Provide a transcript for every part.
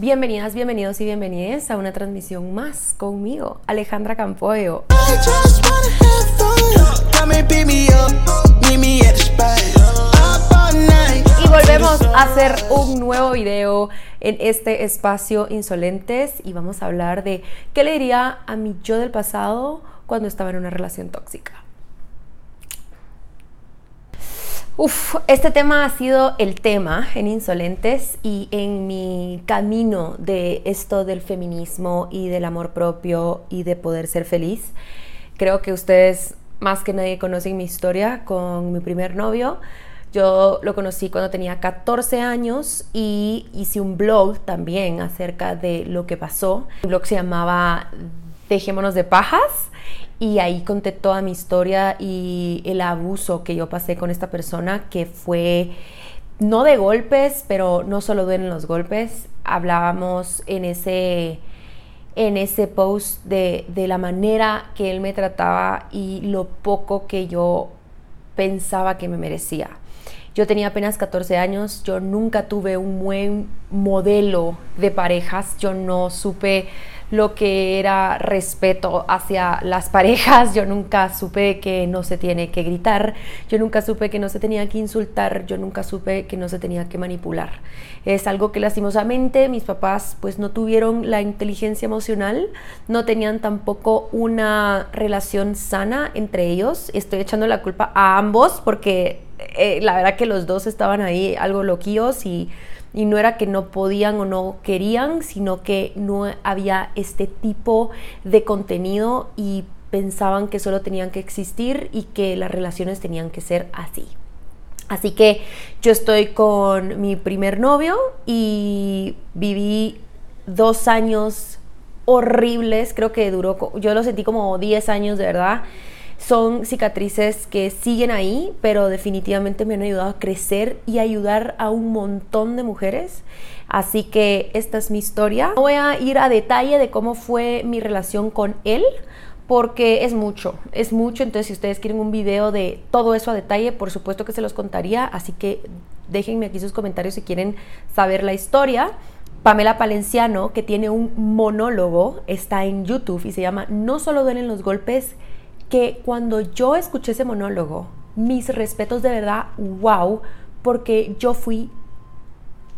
Bienvenidas, bienvenidos y bienvenidas a una transmisión más conmigo, Alejandra Campoyo. Y volvemos a hacer un nuevo video en este espacio Insolentes y vamos a hablar de qué le diría a mi yo del pasado cuando estaba en una relación tóxica. Uf, este tema ha sido el tema en Insolentes y en mi camino de esto del feminismo y del amor propio y de poder ser feliz. Creo que ustedes más que nadie conocen mi historia con mi primer novio. Yo lo conocí cuando tenía 14 años y hice un blog también acerca de lo que pasó. El blog se llamaba Dejémonos de pajas y ahí conté toda mi historia y el abuso que yo pasé con esta persona que fue no de golpes, pero no solo duelen los golpes. Hablábamos en ese, en ese post de, de la manera que él me trataba y lo poco que yo pensaba que me merecía. Yo tenía apenas 14 años, yo nunca tuve un buen modelo de parejas, yo no supe lo que era respeto hacia las parejas. Yo nunca supe que no se tiene que gritar, yo nunca supe que no se tenía que insultar, yo nunca supe que no se tenía que manipular. Es algo que lastimosamente mis papás pues no tuvieron la inteligencia emocional, no tenían tampoco una relación sana entre ellos. Estoy echando la culpa a ambos porque eh, la verdad que los dos estaban ahí algo loquillos y y no era que no podían o no querían, sino que no había este tipo de contenido y pensaban que solo tenían que existir y que las relaciones tenían que ser así. Así que yo estoy con mi primer novio y viví dos años horribles, creo que duró, yo lo sentí como 10 años de verdad son cicatrices que siguen ahí, pero definitivamente me han ayudado a crecer y ayudar a un montón de mujeres. Así que esta es mi historia. No voy a ir a detalle de cómo fue mi relación con él, porque es mucho, es mucho. Entonces, si ustedes quieren un video de todo eso a detalle, por supuesto que se los contaría. Así que déjenme aquí sus comentarios si quieren saber la historia. Pamela Palenciano, que tiene un monólogo, está en YouTube y se llama No solo duelen los golpes, que cuando yo escuché ese monólogo, mis respetos de verdad, wow, porque yo fui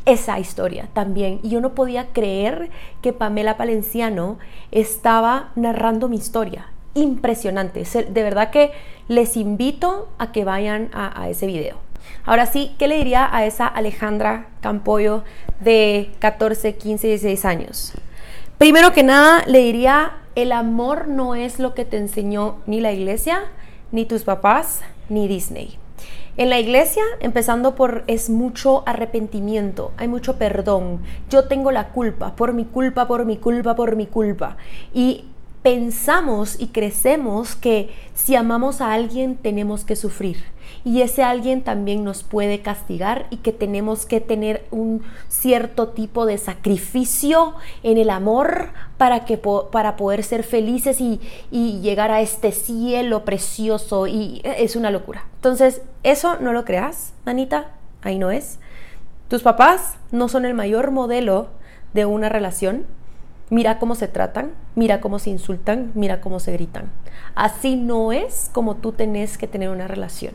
esa historia también. Y yo no podía creer que Pamela Palenciano estaba narrando mi historia. Impresionante. De verdad que les invito a que vayan a, ese video. Ahora sí, ¿qué le diría a esa Alejandra Campoyo de 14, 15, 16 años? Primero que nada, le diría el amor no es lo que te enseñó ni la iglesia, ni tus papás, ni Disney. En la iglesia, empezando por es mucho arrepentimiento, hay mucho perdón. Yo tengo la culpa, por mi culpa, por mi culpa, por mi culpa. Y pensamos y crecemos que si amamos a alguien tenemos que sufrir y ese alguien también nos puede castigar y que tenemos que tener un cierto tipo de sacrificio en el amor para, que, para poder ser felices y, y llegar a este cielo precioso y es una locura. Entonces, eso no lo creas, Anita, ahí no es. Tus papás no son el mayor modelo de una relación, Mira cómo se tratan, mira cómo se insultan, mira cómo se gritan. Así no es como tú tenés que tener una relación.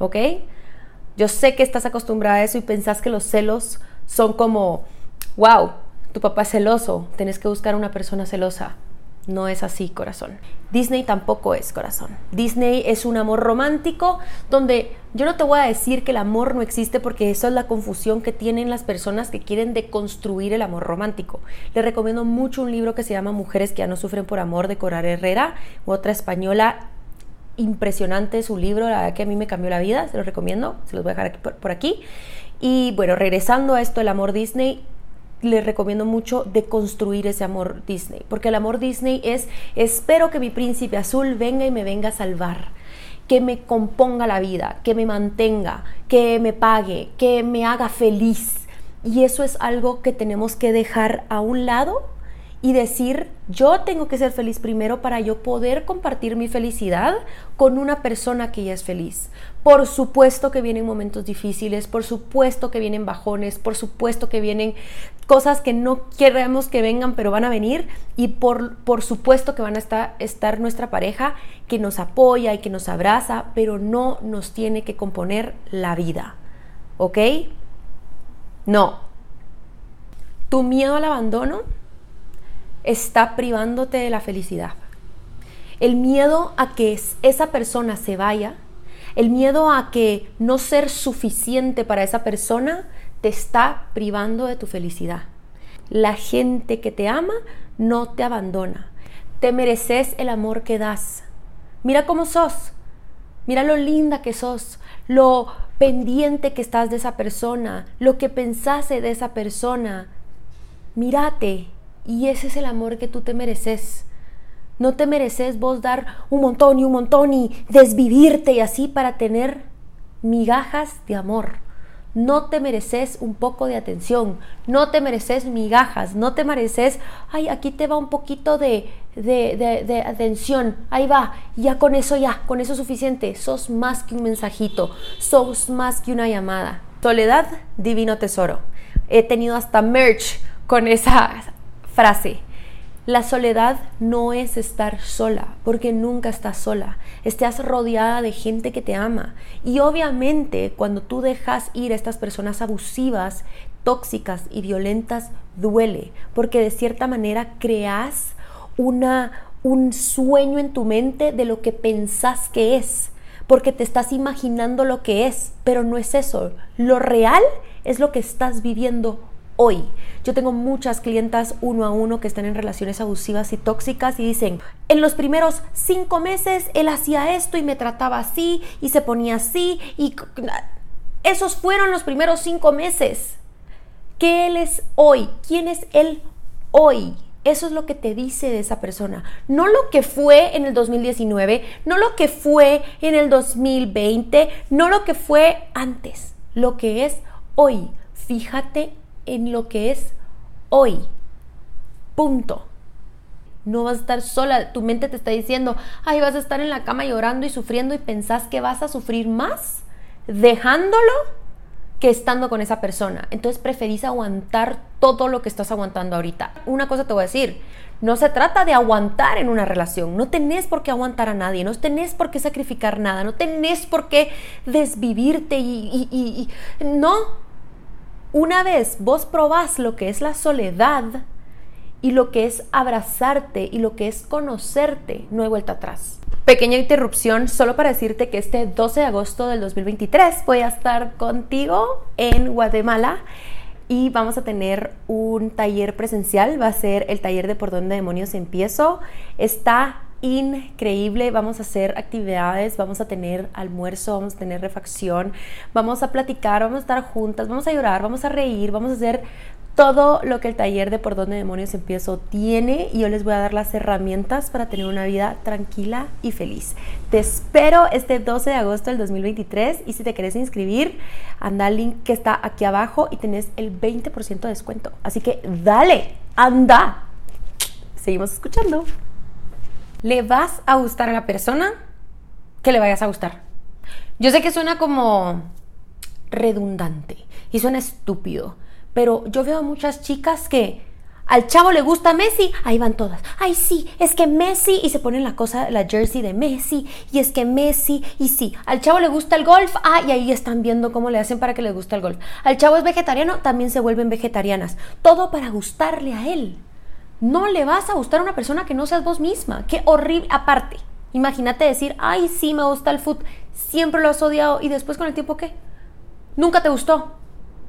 ¿Ok? Yo sé que estás acostumbrada a eso y pensás que los celos son como, wow, tu papá es celoso, tenés que buscar una persona celosa. No es así, corazón. Disney tampoco es corazón. Disney es un amor romántico donde yo no te voy a decir que el amor no existe porque eso es la confusión que tienen las personas que quieren deconstruir el amor romántico. Les recomiendo mucho un libro que se llama Mujeres que ya no sufren por amor de Corar Herrera, otra española. Impresionante su libro, la verdad que a mí me cambió la vida, se los recomiendo, se los voy a dejar por aquí. Y bueno, regresando a esto, el amor Disney, les recomiendo mucho de construir ese amor Disney, porque el amor Disney es espero que mi príncipe azul venga y me venga a salvar, que me componga la vida, que me mantenga, que me pague, que me haga feliz. Y eso es algo que tenemos que dejar a un lado y decir, yo tengo que ser feliz primero para yo poder compartir mi felicidad con una persona que ya es feliz. Por supuesto que vienen momentos difíciles, por supuesto que vienen bajones, por supuesto que vienen cosas que no queremos que vengan, pero van a venir. Y por, por supuesto que van a estar, estar nuestra pareja que nos apoya y que nos abraza, pero no nos tiene que componer la vida. ¿Ok? No. Tu miedo al abandono está privándote de la felicidad. El miedo a que esa persona se vaya, el miedo a que no ser suficiente para esa persona, te está privando de tu felicidad. La gente que te ama no te abandona. Te mereces el amor que das. Mira cómo sos. Mira lo linda que sos, lo pendiente que estás de esa persona, lo que pensase de esa persona. Mírate y ese es el amor que tú te mereces. No te mereces vos dar un montón y un montón y desvivirte y así para tener migajas de amor. No te mereces un poco de atención, no te mereces migajas, no te mereces, ay, aquí te va un poquito de, de, atención, ahí va, ya con eso ya, con eso es suficiente, sos más que un mensajito, sos más que una llamada. Soledad, divino tesoro. He tenido hasta merch con esa frase. La soledad no es estar sola, porque nunca estás sola. Estás rodeada de gente que te ama. Y obviamente cuando tú dejas ir a estas personas abusivas, tóxicas y violentas, duele, porque de cierta manera creas una, un sueño en tu mente de lo que pensás que es, porque te estás imaginando lo que es, pero no es eso. Lo real es lo que estás viviendo hoy. Yo tengo muchas clientas uno a uno que están en relaciones abusivas y tóxicas y dicen, en los primeros cinco meses él hacía esto y me trataba así y se ponía así y esos fueron los primeros cinco meses. ¿Qué él es hoy? ¿Quién es él hoy? Eso es lo que te dice de esa persona. No lo que fue en el 2019, no lo que fue en el 2020, no lo que fue antes, lo que es hoy. Fíjate en lo que es hoy. Punto. No vas a estar sola. Tu mente te está diciendo, ay, vas a estar en la cama llorando y sufriendo y pensás que vas a sufrir más dejándolo que estando con esa persona. Entonces preferís aguantar todo lo que estás aguantando ahorita. Una cosa te voy a decir, no se trata de aguantar en una relación, no tenés por qué aguantar a nadie, no tenés por qué sacrificar nada, no tenés por qué desvivirte y, y no, una vez vos probás lo que es la soledad y lo que es abrazarte y lo que es conocerte, no hay vuelta atrás. Pequeña interrupción solo para decirte que este 12 de agosto del 2023 voy a estar contigo en Guatemala y vamos a tener un taller presencial, va a ser el taller de por dónde demonios empiezo. Está increíble. Vamos a hacer actividades, vamos a tener almuerzo, vamos a tener refacción, vamos a platicar, vamos a estar juntas, vamos a llorar, vamos a reír, vamos a hacer todo lo que el taller de Por Dónde Demonios Empiezo tiene y yo les voy a dar las herramientas para tener una vida tranquila y feliz. Te espero este 12 de agosto del 2023 y si te quieres inscribir, anda al link que está aquí abajo y tenés el 20% de descuento. Así que dale, anda. Seguimos escuchando le vas a gustar a la persona que le vayas a gustar. Yo sé que suena como redundante y suena estúpido, pero yo veo a muchas chicas que al chavo le gusta Messi, ahí van todas. Ay, sí, es que Messi y se ponen la cosa, la jersey de Messi y es que Messi y sí, al chavo le gusta el golf, ah, y ahí están viendo cómo le hacen para que le guste el golf. Al chavo es vegetariano, también se vuelven vegetarianas. Todo para gustarle a él. No le vas a gustar a una persona que no seas vos misma. Qué horrible. Aparte, imagínate decir, ay, sí, me gusta el food, siempre lo has odiado y después con el tiempo, ¿qué? Nunca te gustó.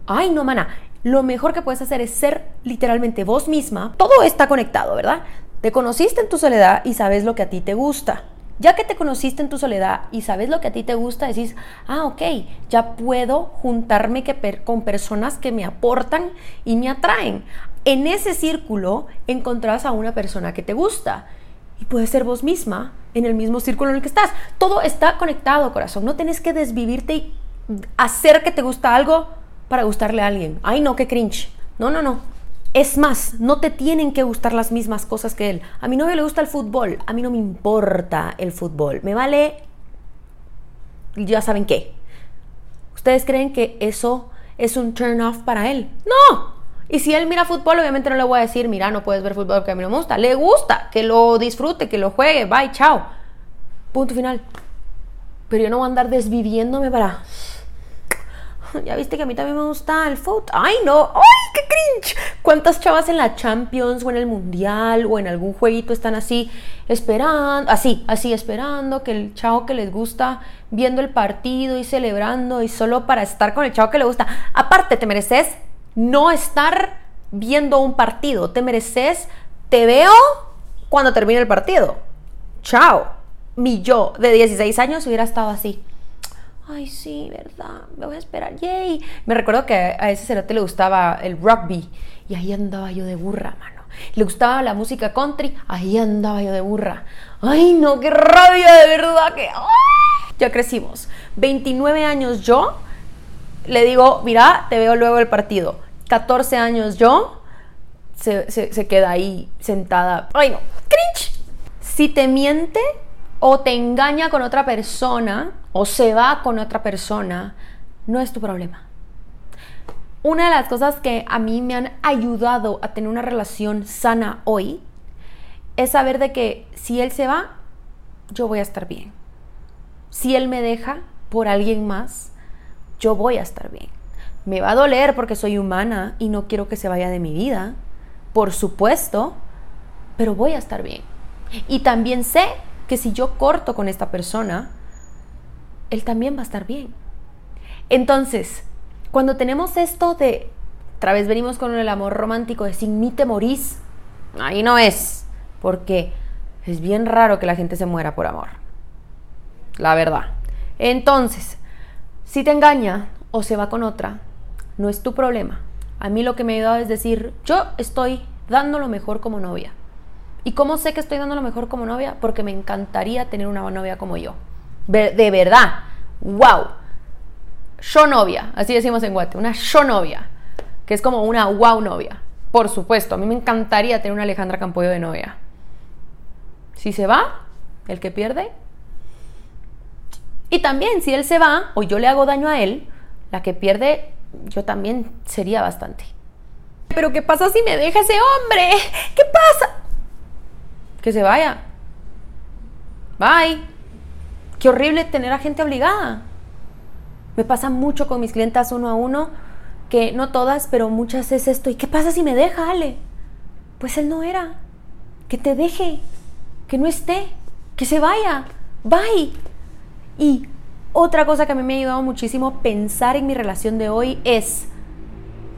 Ay, no, mana. Lo mejor que puedes hacer es ser literalmente vos misma. Todo está conectado, ¿verdad? Te conociste en tu soledad y sabes lo que a ti te gusta. Ya que te conociste en tu soledad y sabes lo que a ti te gusta, decís, ah, ok, ya puedo juntarme con personas que me aportan y me atraen en ese círculo encontrás a una persona que te gusta. Y puede ser vos misma en el mismo círculo en el que estás. Todo está conectado, corazón. No tenés que desvivirte y hacer que te gusta algo para gustarle a alguien. Ay, no, qué cringe. No, no, no. Es más, no te tienen que gustar las mismas cosas que él. A mi novio le gusta el fútbol. A mí no me importa el fútbol. Me vale... Ya saben qué. ¿Ustedes creen que eso es un turn off para él? No, Y si él mira fútbol, obviamente no le voy a decir, mira, no puedes ver fútbol porque a mí no me gusta. Le gusta, que lo disfrute, que lo juegue, bye, chao. Punto final. Pero yo no voy a andar desviviéndome para ya viste que a mí también me gusta el fútbol. Ay, no, ay, qué cringe. ¿Cuántas chavas en la Champions o en el Mundial o en algún jueguito están así esperando, así, así esperando que el chavo que les gusta viendo el partido y celebrando y solo para estar con el chavo que le gusta? Aparte, te mereces no estar viendo un partido, te mereces te veo cuando termine el partido. Chao. Mi yo de 16 años hubiera estado así ay, sí, ¿verdad? Me voy a esperar, yay. Me recuerdo que a ese cerote le gustaba el rugby y ahí andaba yo de burra, mano. Le gustaba la música country, ahí andaba yo de burra. Ay, no, qué rabia, de verdad que... Ya crecimos. 29 años yo, le digo, mira, te veo luego el partido. 14 años yo, se, se queda ahí sentada. Ay, no, cringe. Si te miente o te engaña con otra persona, o se va con otra persona, no es tu problema. Una de las cosas que a mí me han ayudado a tener una relación sana hoy es saber de que si él se va, yo voy a estar bien. Si él me deja por alguien más, yo voy a estar bien. Me va a doler porque soy humana y no quiero que se vaya de mi vida, por supuesto, pero voy a estar bien. Y también sé que si yo corto con esta persona, él también va a estar bien. Entonces, cuando tenemos esto de, otra vez venimos con el amor romántico de sin mí te morís, ahí no es, porque es bien raro que la gente se muera por amor. La verdad. Entonces, si te engaña o se va con otra, no es tu problema. A mí lo que me ha ayudado es decir, yo estoy dando lo mejor como novia. ¿Y cómo sé que estoy dando lo mejor como novia? Porque me encantaría tener una novia como yo de verdad, wow. Yo novia, así decimos en Guate, una yo novia, que es como una wow novia. Por supuesto, a mí me encantaría tener una Alejandra Campoyo de novia. Si se va, el que pierde. Y también, si él se va o yo le hago daño a él, la que pierde, yo también sería bastante. Pero ¿qué pasa si me deja ese hombre? ¿Qué pasa? Que se vaya. Bye. Qué horrible tener a gente obligada. Me pasa mucho con mis clientas uno a uno, que no todas, pero muchas es esto. ¿Y qué pasa si me deja, Ale? Pues él no era. Que te deje, que no esté, que se vaya. Bye. Y otra cosa que a mí me ha ayudado muchísimo pensar en mi relación de hoy es,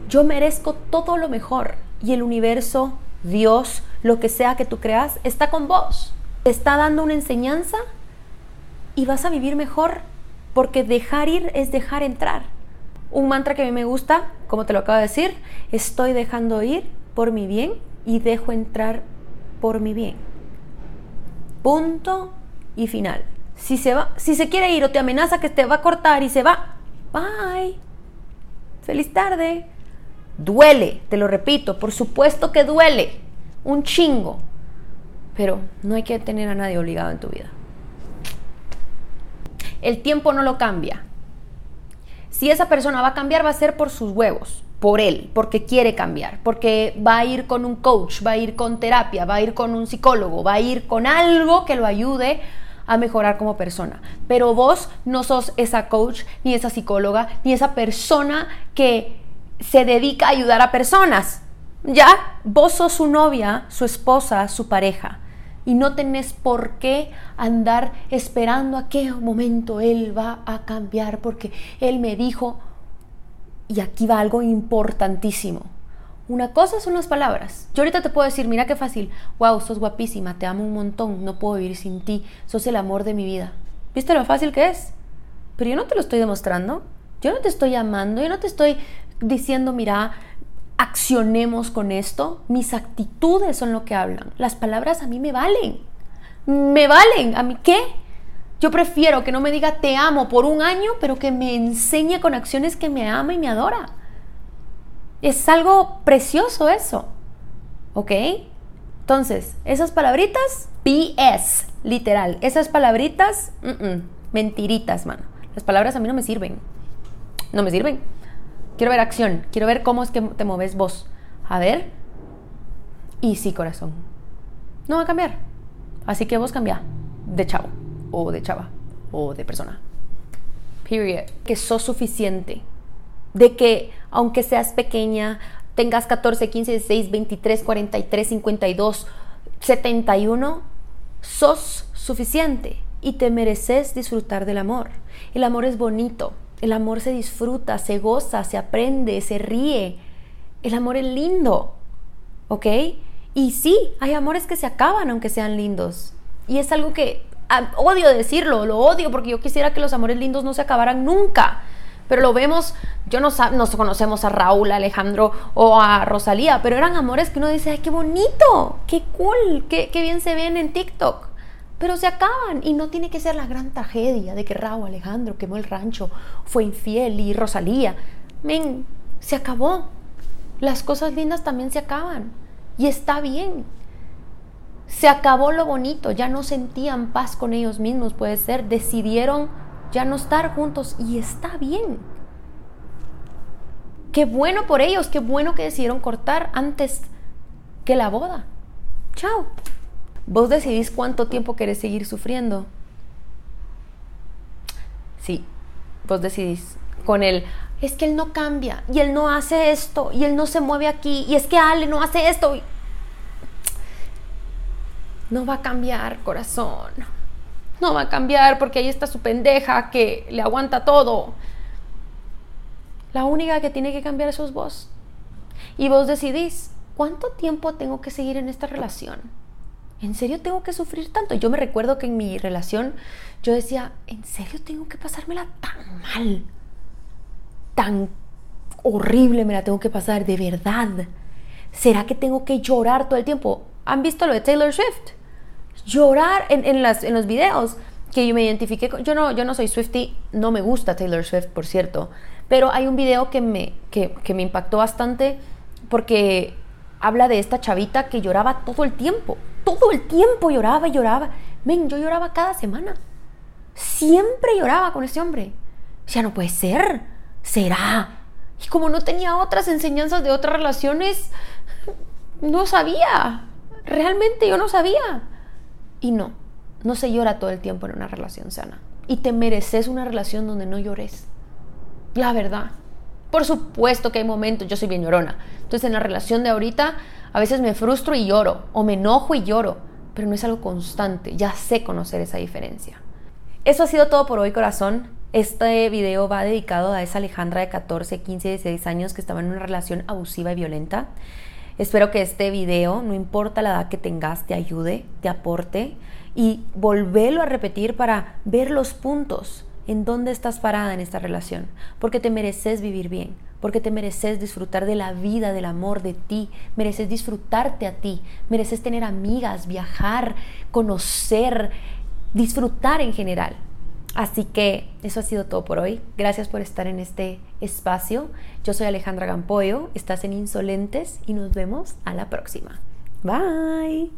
yo merezco todo lo mejor y el universo, Dios, lo que sea que tú creas, está con vos. Te está dando una enseñanza y vas a vivir mejor, porque dejar ir es dejar entrar. Un mantra que a mí me gusta, como te lo acabo de decir, estoy dejando ir por mi bien y dejo entrar por mi bien. Punto y final. Si se va, si se quiere ir o te amenaza que te va a cortar y se va, bye. Feliz tarde. Duele, te lo repito, por supuesto que duele. Un chingo. Pero no hay que tener a nadie obligado en tu vida. El tiempo no lo cambia. Si esa persona va a cambiar, va a ser por sus huevos, por él, porque quiere cambiar, porque va a ir con un coach, va a ir con terapia, va a ir con un psicólogo, va a ir con algo que lo ayude a mejorar como persona. Pero vos no sos esa coach, ni esa psicóloga, ni esa persona que se dedica a ayudar a personas. Ya, vos sos su novia, su esposa, su pareja y no tenés por qué andar esperando a qué momento Él va a cambiar, porque Él me dijo, y aquí va algo importantísimo. Una cosa son las palabras. Yo ahorita te puedo decir, mira qué fácil, wow, sos guapísima, te amo un montón, no puedo vivir sin ti, sos el amor de mi vida. ¿Viste lo fácil que es? Pero yo no te lo estoy demostrando, yo no te estoy amando, yo no te estoy diciendo, mira, accionemos con esto, mis actitudes son lo que hablan. Las palabras a mí me valen. Me valen. ¿A mí qué? Yo prefiero que no me diga te amo por un año, pero que me enseñe con acciones que me ama y me adora. Es algo precioso eso. ¿Ok? Entonces, esas palabritas, BS, literal. Esas palabritas, mentiritas, mano. Las palabras a mí no me sirven. No me sirven. Quiero ver acción, quiero ver cómo es que te mueves vos. A ver. Y sí, corazón. No va a cambiar. Así que vos cambia de chavo, o de chava, o de persona. Period. Que sos suficiente. De que, aunque seas pequeña, tengas 14, 15, 16, 23, 43, 52, 71, sos suficiente y te mereces disfrutar del amor. El amor es bonito, el amor se disfruta, se goza, se aprende, se ríe. El amor es lindo, ¿ok? Y sí, hay amores que se acaban aunque sean lindos. Y es algo que ah, odio decirlo, lo odio porque yo quisiera que los amores lindos no se acabaran nunca. Pero lo vemos, yo no nos conocemos a Raúl, Alejandro o a Rosalía, pero eran amores que uno dice, ay, qué bonito, qué cool, qué, qué bien se ven en TikTok pero se acaban y no tiene que ser la gran tragedia de que Raúl Alejandro quemó el rancho, fue infiel y Rosalía. Men, se acabó. Las cosas lindas también se acaban y está bien. Se acabó lo bonito, ya no sentían paz con ellos mismos, puede ser, decidieron ya no estar juntos y está bien. Qué bueno por ellos, qué bueno que decidieron cortar antes que la boda. Chao. Vos decidís cuánto tiempo querés seguir sufriendo. Sí, vos decidís. Con él, es que él no cambia, y él no hace esto, y él no se mueve aquí, y es que Ale no hace esto. No va a cambiar, corazón. No va a cambiar porque ahí está su pendeja que le aguanta todo. La única que tiene que cambiar sos vos. Y vos decidís, ¿cuánto tiempo tengo que seguir en esta relación? ¿en serio tengo que sufrir tanto? Yo me recuerdo que en mi relación yo decía, ¿en serio tengo que pasármela tan mal? Tan horrible me la tengo que pasar, de verdad. ¿Será que tengo que llorar todo el tiempo? ¿Han visto lo de Taylor Swift? Llorar en, las, en los videos que yo me identifiqué con... Yo no, yo no soy Swifty, no me gusta Taylor Swift, por cierto, pero hay un video que me, que, que me impactó bastante porque habla de esta chavita que lloraba todo el tiempo todo el tiempo lloraba y lloraba. Men, yo lloraba cada semana. Siempre lloraba con ese hombre. Ya no puede ser. Será. Y como no tenía otras enseñanzas de otras relaciones, no sabía. Realmente yo no sabía. Y no, no se llora todo el tiempo en una relación sana. Y te mereces una relación donde no llores. La verdad. Por supuesto que hay momentos, yo soy bien llorona. Entonces en la relación de ahorita a veces me frustro y lloro, o me enojo y lloro, pero no es algo constante, ya sé conocer esa diferencia. Eso ha sido todo por hoy, corazón. Este video va dedicado a esa Alejandra de 14, 15, 16 años que estaba en una relación abusiva y violenta. Espero que este video, no importa la edad que tengas, te ayude, te aporte y volverlo a repetir para ver los puntos en dónde estás parada en esta relación, porque te mereces vivir bien, porque te mereces disfrutar de la vida, del amor, de ti, mereces disfrutarte a ti, mereces tener amigas, viajar, conocer, disfrutar en general. Así que eso ha sido todo por hoy. Gracias por estar en este espacio. Yo soy Alejandra Gampoyo, estás en Insolentes y nos vemos a la próxima. Bye.